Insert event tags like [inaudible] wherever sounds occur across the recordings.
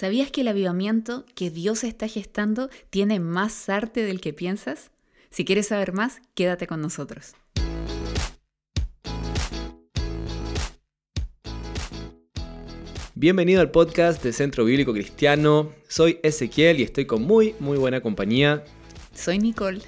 ¿Sabías que el avivamiento que Dios está gestando tiene más arte del que piensas? Si quieres saber más, quédate con nosotros. Bienvenido al podcast de Centro Bíblico Cristiano. Soy Ezequiel y estoy con muy, muy buena compañía. Soy Nicole.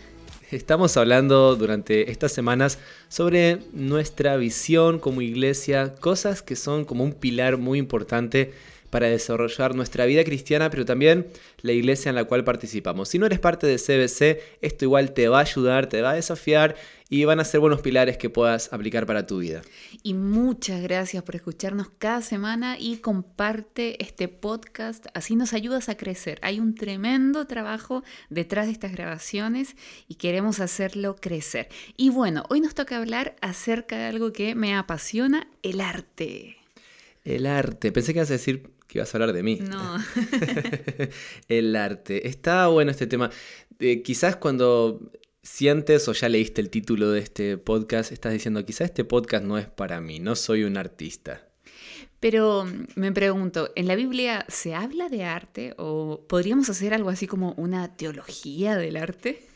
Estamos hablando durante estas semanas sobre nuestra visión como iglesia, cosas que son como un pilar muy importante para desarrollar nuestra vida cristiana, pero también la iglesia en la cual participamos. Si no eres parte de CBC, esto igual te va a ayudar, te va a desafiar y van a ser buenos pilares que puedas aplicar para tu vida. Y muchas gracias por escucharnos cada semana y comparte este podcast, así nos ayudas a crecer. Hay un tremendo trabajo detrás de estas grabaciones y queremos hacerlo crecer. Y bueno, hoy nos toca hablar acerca de algo que me apasiona, el arte. El arte. Pensé que ibas a decir que ibas a hablar de mí. No. [laughs] el arte. Está bueno este tema. Eh, quizás cuando sientes o ya leíste el título de este podcast, estás diciendo, quizás este podcast no es para mí, no soy un artista. Pero mm, me pregunto, ¿en la Biblia se habla de arte o podríamos hacer algo así como una teología del arte?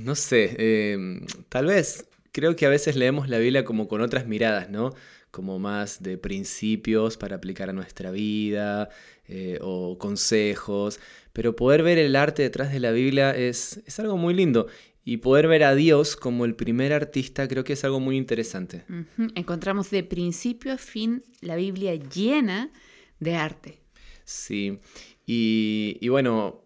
No sé, eh, tal vez. Creo que a veces leemos la Biblia como con otras miradas, ¿no? Como más de principios para aplicar a nuestra vida eh, o consejos, pero poder ver el arte detrás de la Biblia es, es, algo muy lindo y poder ver a Dios como el primer artista creo que es algo muy interesante. Encontramos de principio a fin la Biblia llena de arte. Sí, y, y bueno,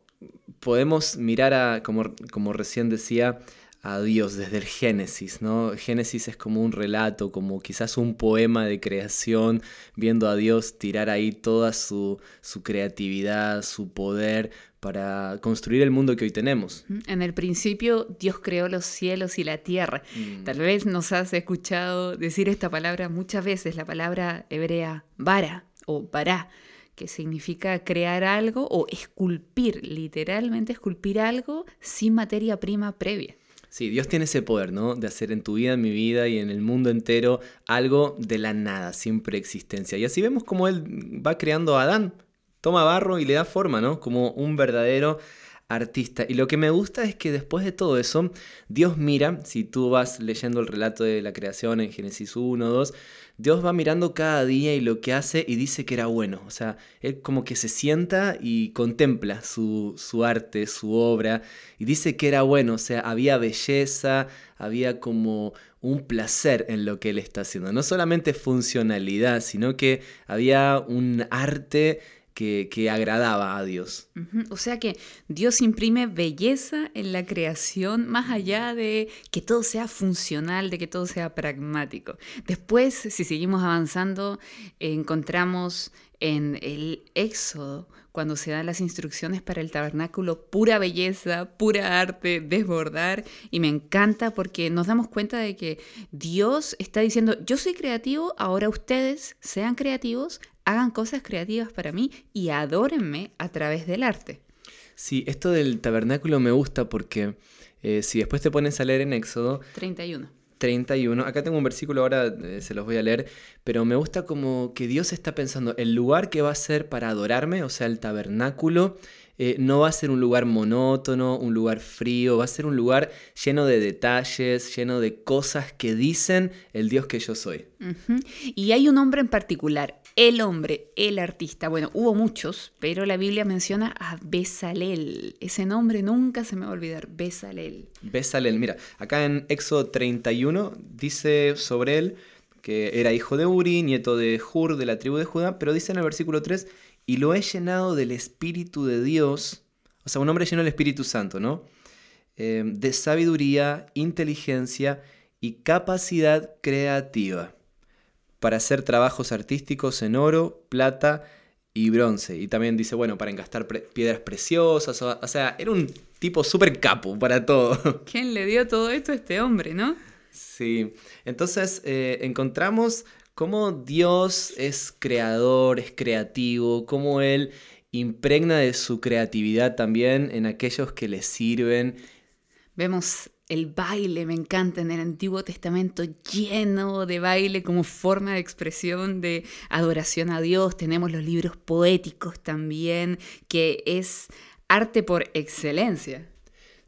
podemos mirar a, como, como recién decía, a Dios desde el Génesis, ¿no? Génesis es como un relato, como quizás un poema de creación, viendo a Dios tirar ahí toda su, su creatividad, su poder para construir el mundo que hoy tenemos. En el principio Dios creó los cielos y la tierra. Mm. Tal vez nos has escuchado decir esta palabra muchas veces, la palabra hebrea vara o bará que significa crear algo o esculpir, literalmente esculpir algo sin materia prima previa. Sí, Dios tiene ese poder, ¿no? De hacer en tu vida, en mi vida y en el mundo entero algo de la nada, sin preexistencia. Y así vemos cómo Él va creando a Adán, toma barro y le da forma, ¿no? Como un verdadero artista. Y lo que me gusta es que después de todo eso, Dios mira, si tú vas leyendo el relato de la creación en Génesis 1, 2, Dios va mirando cada día y lo que hace y dice que era bueno. O sea, Él como que se sienta y contempla su, su arte, su obra, y dice que era bueno. O sea, había belleza, había como un placer en lo que Él está haciendo. No solamente funcionalidad, sino que había un arte que, agradaba a Dios. O sea que Dios imprime belleza en la creación más allá de que todo sea funcional, de que todo sea pragmático. Después, si seguimos avanzando, encontramos en el Éxodo, cuando se dan las instrucciones para el tabernáculo, pura belleza, pura arte, desbordar. Y me encanta porque nos damos cuenta de que Dios está diciendo, yo soy creativo, ahora ustedes sean creativos, hagan cosas creativas para mí y adórenme a través del arte. Sí, esto del tabernáculo me gusta porque eh, si después te pones a leer en Éxodo... 31. 31. Acá tengo un versículo, ahora eh, se los voy a leer, pero me gusta como que Dios está pensando, el lugar que va a ser para adorarme, o sea, el tabernáculo, eh, no va a ser un lugar monótono, un lugar frío, va a ser un lugar lleno de detalles, lleno de cosas que dicen el Dios que yo soy. Y hay un hombre en particular, el hombre, el artista. Bueno, hubo muchos, pero la Biblia menciona a Besalel. Ese nombre nunca se me va a olvidar, Besalel. Besalel, mira, acá en Éxodo 31 dice sobre él que era hijo de Uri, nieto de Hur, de la tribu de Judá, pero dice en el versículo 3, y lo he llenado del Espíritu de Dios, o sea, un hombre lleno del Espíritu Santo, ¿no? Eh, de sabiduría, inteligencia y capacidad creativa para hacer trabajos artísticos en oro, plata y bronce. Y también dice, bueno, para engastar piedras preciosas, o, sea, era un tipo súper capo para todo. [laughs] ¿Quién le dio todo esto a este hombre, no? Sí, entonces eh, encontramos cómo Dios es creador, es creativo, cómo Él impregna de su creatividad también en aquellos que le sirven. Vemos el baile me encanta en el Antiguo Testamento, lleno de baile como forma de expresión de adoración a Dios. Tenemos los libros poéticos también, que es arte por excelencia.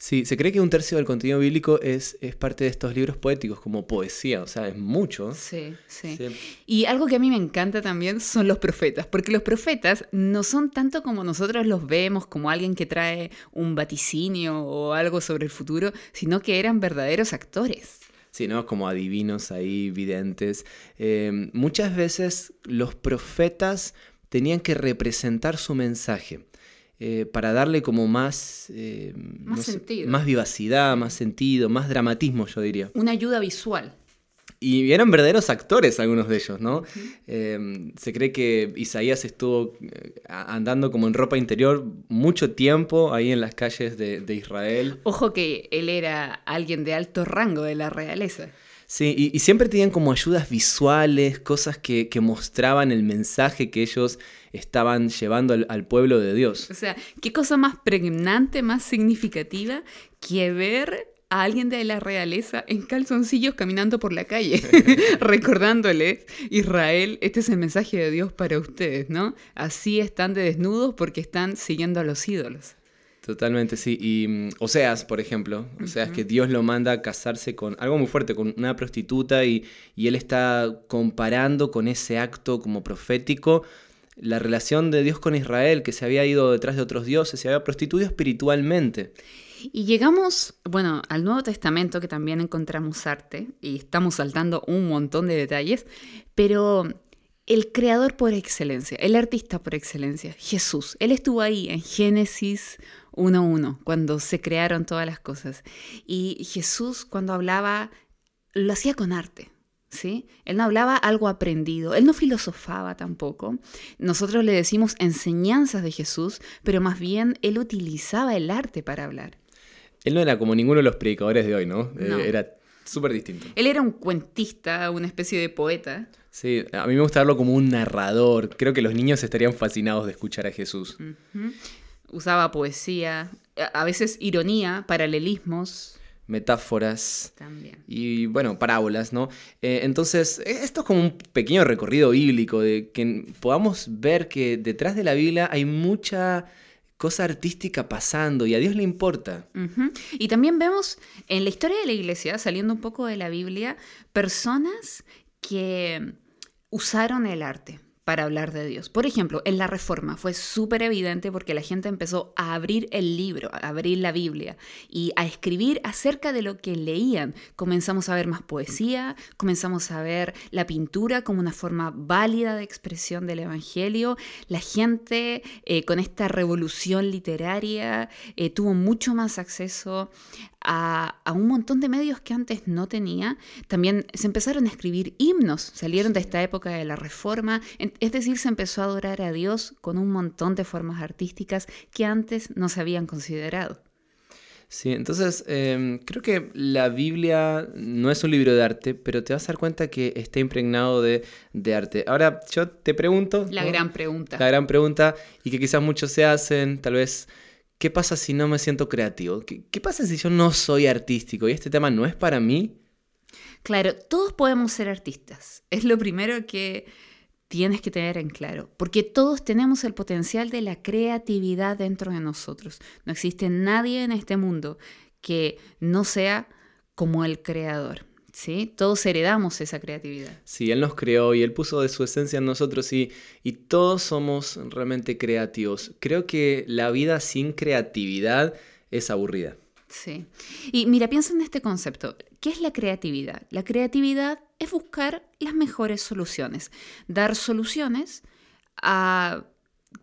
Sí, se cree que un tercio del contenido bíblico es, es parte de estos libros poéticos, como poesía, o sea, es mucho. Sí, sí, sí, Y algo que a mí me encanta también son los profetas, porque los profetas no son tanto como nosotros los vemos, como alguien que trae un vaticinio o algo sobre el futuro, sino que eran verdaderos actores. Sí, ¿no? Como adivinos ahí, videntes. Eh, muchas veces los profetas tenían que representar su mensaje. Eh, para darle como más, eh, más, más vivacidad, más sentido, más dramatismo, yo diría. Una ayuda visual. Y eran verdaderos actores algunos de ellos, ¿no? Em, se cree que Isaías estuvo eh, andando como en ropa interior mucho tiempo ahí en las calles de, de Israel. Ojo que él era alguien de alto rango de la realeza. Sí, y, siempre tenían como ayudas visuales, cosas que, mostraban el mensaje que ellos estaban llevando al, pueblo de Dios. O sea, ¿qué cosa más pregnante, más significativa que ver a alguien de la realeza en calzoncillos caminando por la calle, [laughs] recordándoles, Israel, este es el mensaje de Dios para ustedes, ¿no? Así están de desnudos porque están siguiendo a los ídolos. Totalmente, sí. Y mm, Oseas, por ejemplo, o sea, es que Dios lo manda a casarse con algo muy fuerte, con una prostituta, y, él está comparando con ese acto como profético la relación de Dios con Israel, que se había ido detrás de otros dioses, se había prostituido espiritualmente. Y llegamos, bueno, al Nuevo Testamento, que también encontramos arte, y estamos saltando un montón de detalles, pero el creador por excelencia, el artista por excelencia, Jesús, él estuvo ahí en Génesis uno uno, cuando se crearon todas las cosas. Y Jesús cuando hablaba, lo hacía con arte. ¿Sí? Él no hablaba algo aprendido, él no filosofaba tampoco. Nosotros le decimos enseñanzas de Jesús, pero más bien él utilizaba el arte para hablar. Él no era como ninguno de los predicadores de hoy, ¿no? Eh, era súper distinto. Él era un cuentista, una especie de poeta. Sí, a mí me gusta verlo como un narrador. Creo que los niños estarían fascinados de escuchar a Jesús usaba poesía, a veces ironía, paralelismos. Metáforas. También. Y bueno, parábolas, ¿no? Eh, entonces, e, esto es como un pequeño recorrido bíblico, de que podamos ver que detrás de la Biblia hay mucha cosa artística pasando y a Dios le importa. Y también vemos en la historia de la iglesia, saliendo un poco de la Biblia, personas que usaron el arte para hablar de Dios. Por ejemplo, en la Reforma fue súper evidente porque la gente empezó a abrir el libro, a abrir la Biblia y a escribir acerca de lo que leían. Comenzamos a ver más poesía, comenzamos a ver la pintura como una forma válida de expresión del Evangelio. La gente eh, con esta revolución literaria eh, tuvo mucho más acceso a, un montón de medios que antes no tenía. También se empezaron a escribir himnos, salieron de esta época de la Reforma, es decir, se empezó a adorar a Dios con un montón de formas artísticas que antes no se habían considerado. Sí, entonces em, creo que la Biblia no es un libro de arte, pero te vas a dar cuenta que está impregnado de, arte. Ahora yo te pregunto... La gran pregunta. La gran pregunta, y que quizás muchos se hacen, tal vez ¿qué pasa si no me siento creativo? ¿Qué, pasa si yo no soy artístico y este tema no es para mí? Claro, todos podemos ser artistas. Es lo primero que tienes que tener en claro, porque todos tenemos el potencial de la creatividad dentro de nosotros. No existe nadie en este mundo que no sea como el creador. ¿sí? Todos heredamos esa creatividad. Sí, Él nos creó y Él puso de su esencia en nosotros y, y todos somos realmente creativos. Creo que la vida sin creatividad es aburrida. Sí. Y mira, piensa en este concepto. ¿Qué es la creatividad? La creatividad es buscar las mejores soluciones, dar soluciones a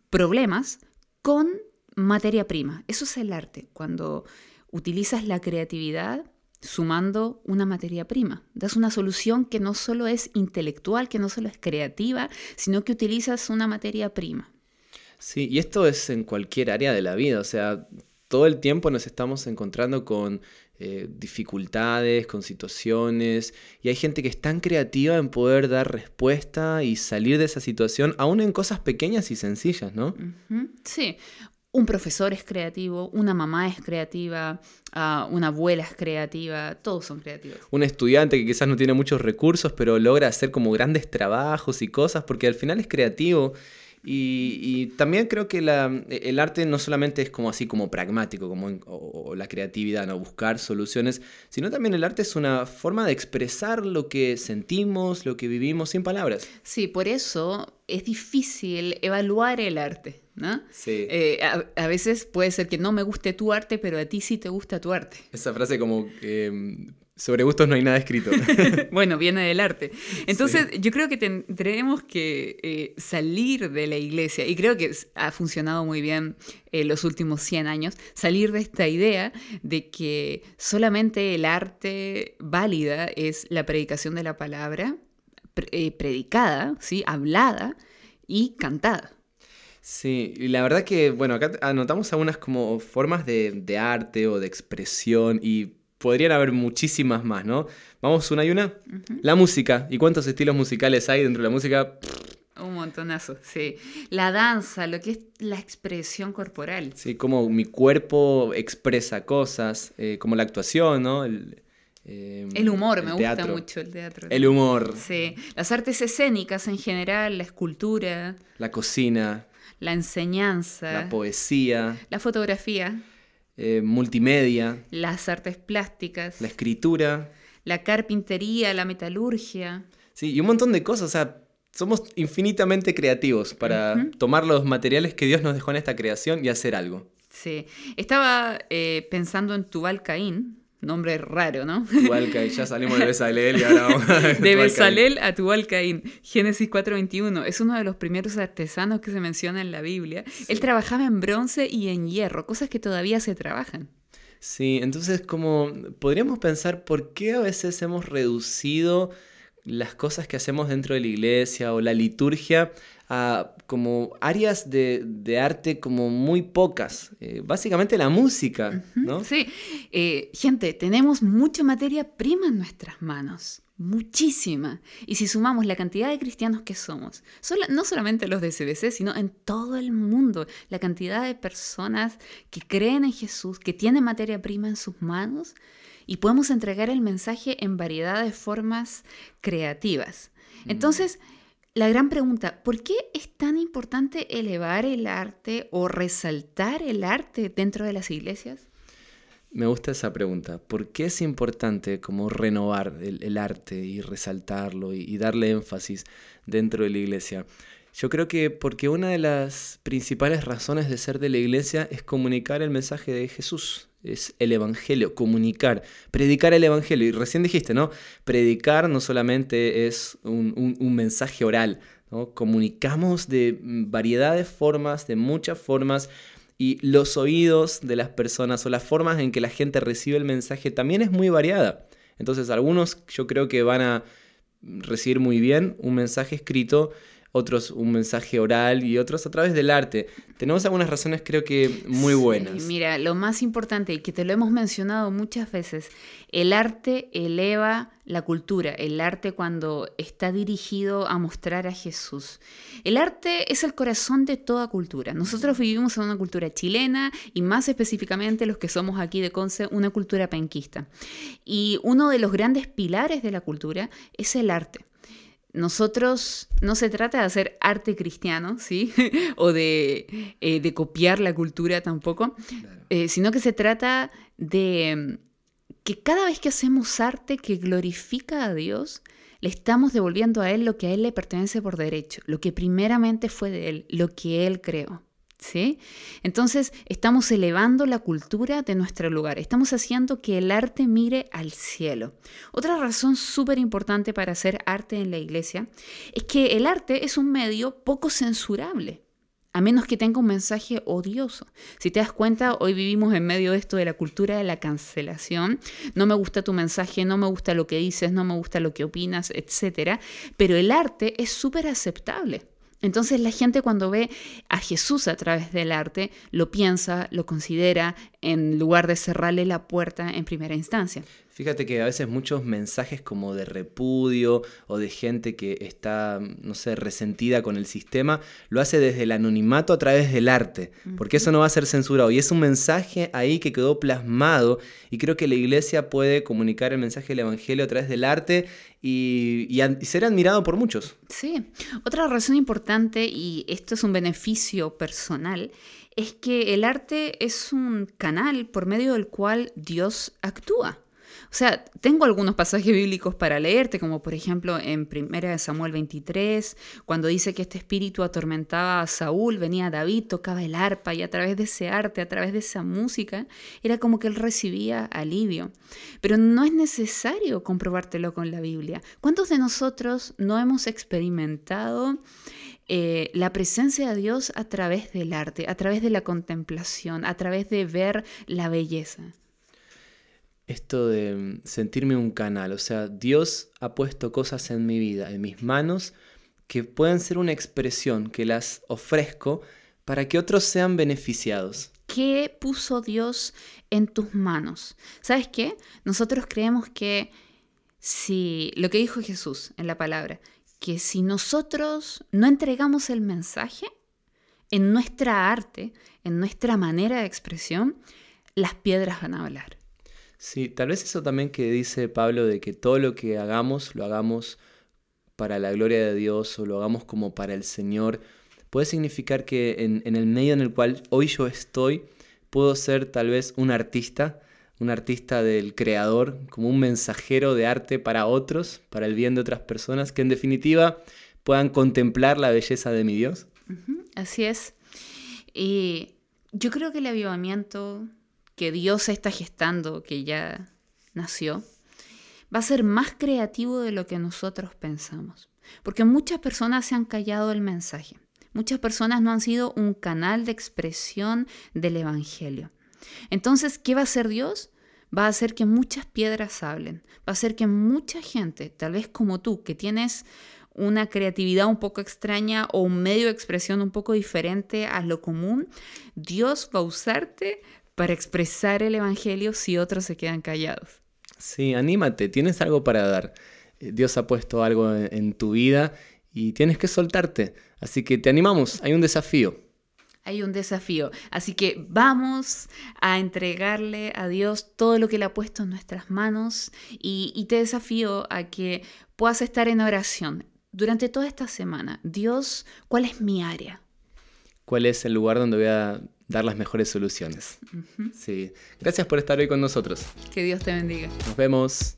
problemas con materia prima. Eso es el arte. Cuando utilizas la creatividad sumando una materia prima. Das una solución que no solo es intelectual, que no solo es creativa, sino que utilizas una materia prima. Sí, y esto es en cualquier área de la vida, o sea, todo el tiempo nos estamos encontrando con eh, dificultades, con situaciones, y hay gente que es tan creativa en poder dar respuesta y salir de esa situación, aún en cosas pequeñas y sencillas, ¿no? Sí, un profesor es creativo, una mamá es creativa, ah, una abuela es creativa, todos son creativos. Un estudiante que quizás no tiene muchos recursos, pero logra hacer como grandes trabajos y cosas, porque al final es creativo. Y, también creo que el arte no solamente es como así como pragmático, como o, la creatividad, no buscar soluciones, sino también el arte es una forma de expresar lo que sentimos, lo que vivimos sin palabras. Sí, por eso es difícil evaluar el arte. ¿no? Sí. Eh, a, veces puede ser que no me guste tu arte, pero a ti sí te gusta tu arte. Esa frase como sobre gustos no hay nada escrito. [laughs] bueno, viene del arte. Entonces, yo creo que tendremos que eh, salir de la iglesia, y creo que ha funcionado muy bien en eh, los últimos 100 años, salir de esta idea de que solamente el arte válida es la predicación de la palabra, predicada, ¿sí? hablada y cantada. Sí, y la verdad que, bueno, acá anotamos algunas como formas de, arte o de expresión y podrían haber muchísimas más, ¿no? Vamos una y una. La música. ¿Y cuántos estilos musicales hay dentro de la música? Un montonazo, sí. La danza, lo que es la expresión corporal. Sí, como mi cuerpo expresa cosas, eh, como la actuación, ¿no? El, em, humor, me gusta mucho el teatro. El humor. Sí, las artes escénicas en general, la escultura. La cocina la enseñanza, la poesía, la fotografía, eh, multimedia, las artes plásticas, la escritura, la carpintería, la metalurgia. Sí, y un montón de cosas. O sea, somos infinitamente creativos para tomar los materiales que Dios nos dejó en esta creación y hacer algo. Sí, estaba eh, pensando en Tubal Caín, Nombre raro, ¿no? Tubalcaín, ya salimos de Besalel y ahora vamos a [laughs] De Besalel a Tubalcaín. Génesis 4.21. Es uno de los primeros artesanos que se menciona en la Biblia. Él trabajaba en bronce y en hierro, cosas que todavía se trabajan. Sí, entonces como podríamos pensar por qué a veces hemos reducido las cosas que hacemos dentro de la iglesia o la liturgia a como áreas de, arte como muy pocas. Eh, básicamente la música, ¿no? Sí. Eh, gente, tenemos mucha materia prima en nuestras manos. Muchísima. Y si sumamos la cantidad de cristianos que somos, no solamente los de CBC, sino en todo el mundo, la cantidad de personas que creen en Jesús, que tienen materia prima en sus manos, y podemos entregar el mensaje en variedad de formas creativas. Mm. La gran pregunta, ¿por qué es tan importante elevar el arte o resaltar el arte dentro de las iglesias? Me gusta esa pregunta. ¿Por qué es importante como renovar el, arte y resaltarlo y, darle énfasis dentro de la iglesia? Yo creo que porque una de las principales razones de ser de la iglesia es comunicar el mensaje de Jesús, es el Evangelio, comunicar, predicar el Evangelio. Y recién dijiste, ¿no? Predicar no solamente es un, mensaje oral, ¿no? Comunicamos de variedad de formas, de muchas formas, y los oídos de las personas o las formas en que la gente recibe el mensaje también es muy variada. Entonces algunos yo creo que van a recibir muy bien un mensaje escrito otros un mensaje oral y otros a través del arte. Tenemos algunas razones creo que muy buenas. mira, lo más importante y que te lo hemos mencionado muchas veces, el arte eleva la cultura, el arte cuando está dirigido a mostrar a Jesús. El arte es el corazón de toda cultura. Nosotros vivimos en una cultura chilena y más específicamente los que somos aquí de Conce, una cultura penquista. Y uno de los grandes pilares de la cultura es el arte nosotros no se trata de hacer arte cristiano, ¿sí? [laughs] o de, eh, de, copiar la cultura tampoco, eh, sino que se trata de mm, que cada vez que hacemos arte que glorifica a Dios, le estamos devolviendo a Él lo que a Él le pertenece por derecho, lo que primeramente fue de Él, lo que Él creó. ¿Sí? Entonces estamos elevando la cultura de nuestro lugar, estamos haciendo que el arte mire al cielo. Otra razón súper importante para hacer arte en la iglesia es que el arte es un medio poco censurable, a menos que tenga un mensaje odioso. Si te das cuenta, hoy vivimos en medio de esto de la cultura de la cancelación. No me gusta tu mensaje, no me gusta lo que dices, no me gusta lo que opinas, etc. Pero el arte es súper aceptable. Entonces la gente cuando ve a Jesús a través del arte, lo piensa, lo considera, en lugar de cerrarle la puerta en primera instancia. Fíjate que a veces muchos mensajes como de repudio o de gente que está, no sé, resentida con el sistema, lo hace desde el anonimato a través del arte, porque eso no va a ser censurado. Y es un mensaje ahí que quedó plasmado y creo que la iglesia puede comunicar el mensaje del Evangelio a través del arte y, y, ser admirado por muchos. Sí, otra razón importante, y esto es un beneficio personal, es que el arte es un canal por medio del cual Dios actúa. O sea, tengo algunos pasajes bíblicos para leerte, como por ejemplo en 1 Samuel 23, cuando dice que este espíritu atormentaba a Saúl, venía David, tocaba el arpa y a través de ese arte, a través de esa música, era como que él recibía alivio. Pero no es necesario comprobártelo con la Biblia. ¿Cuántos de nosotros no hemos experimentado eh, la presencia de Dios a través del arte, a través de la contemplación, a través de ver la belleza? esto de sentirme un canal. O sea, Dios ha puesto cosas en mi vida, en mis manos, que pueden ser una expresión, que las ofrezco para que otros sean beneficiados. ¿Qué puso Dios en tus manos? ¿Sabes qué? Nosotros creemos que si lo que dijo Jesús en la palabra, que si nosotros no entregamos el mensaje en nuestra arte, en nuestra manera de expresión, las piedras van a hablar. Sí, tal vez eso también que dice Pablo de que todo lo que hagamos lo hagamos para la gloria de Dios o lo hagamos como para el Señor, puede significar que en, el medio en el cual hoy yo estoy, puedo ser tal vez un artista, un artista del creador, como un mensajero de arte para otros, para el bien de otras personas, que en definitiva puedan contemplar la belleza de mi Dios. así es. Y yo creo que el avivamiento que Dios está gestando, que ya nació, va a ser más creativo de lo que nosotros pensamos. Porque muchas personas se han callado el mensaje. Muchas personas no han sido un canal de expresión del Evangelio. Entonces, ¿qué va a hacer Dios? Va a hacer que muchas piedras hablen. Va a hacer que mucha gente, tal vez como tú, que tienes una creatividad un poco extraña o un medio de expresión un poco diferente a lo común, Dios va a usarte para expresar el Evangelio si otros se quedan callados. Sí, anímate, tienes algo para dar. Eh, Dios ha puesto algo en, tu vida y tienes que soltarte. Así que te animamos, hay un desafío. Hay un desafío. Así que vamos a entregarle a Dios todo lo que le ha puesto en nuestras manos y, y te desafío a que puedas estar en oración durante toda esta semana. Dios, ¿cuál es mi área? ¿Cuál es el lugar donde voy a dar las mejores soluciones. Sí. Gracias por estar hoy con nosotros. Que Dios te bendiga. Nos vemos.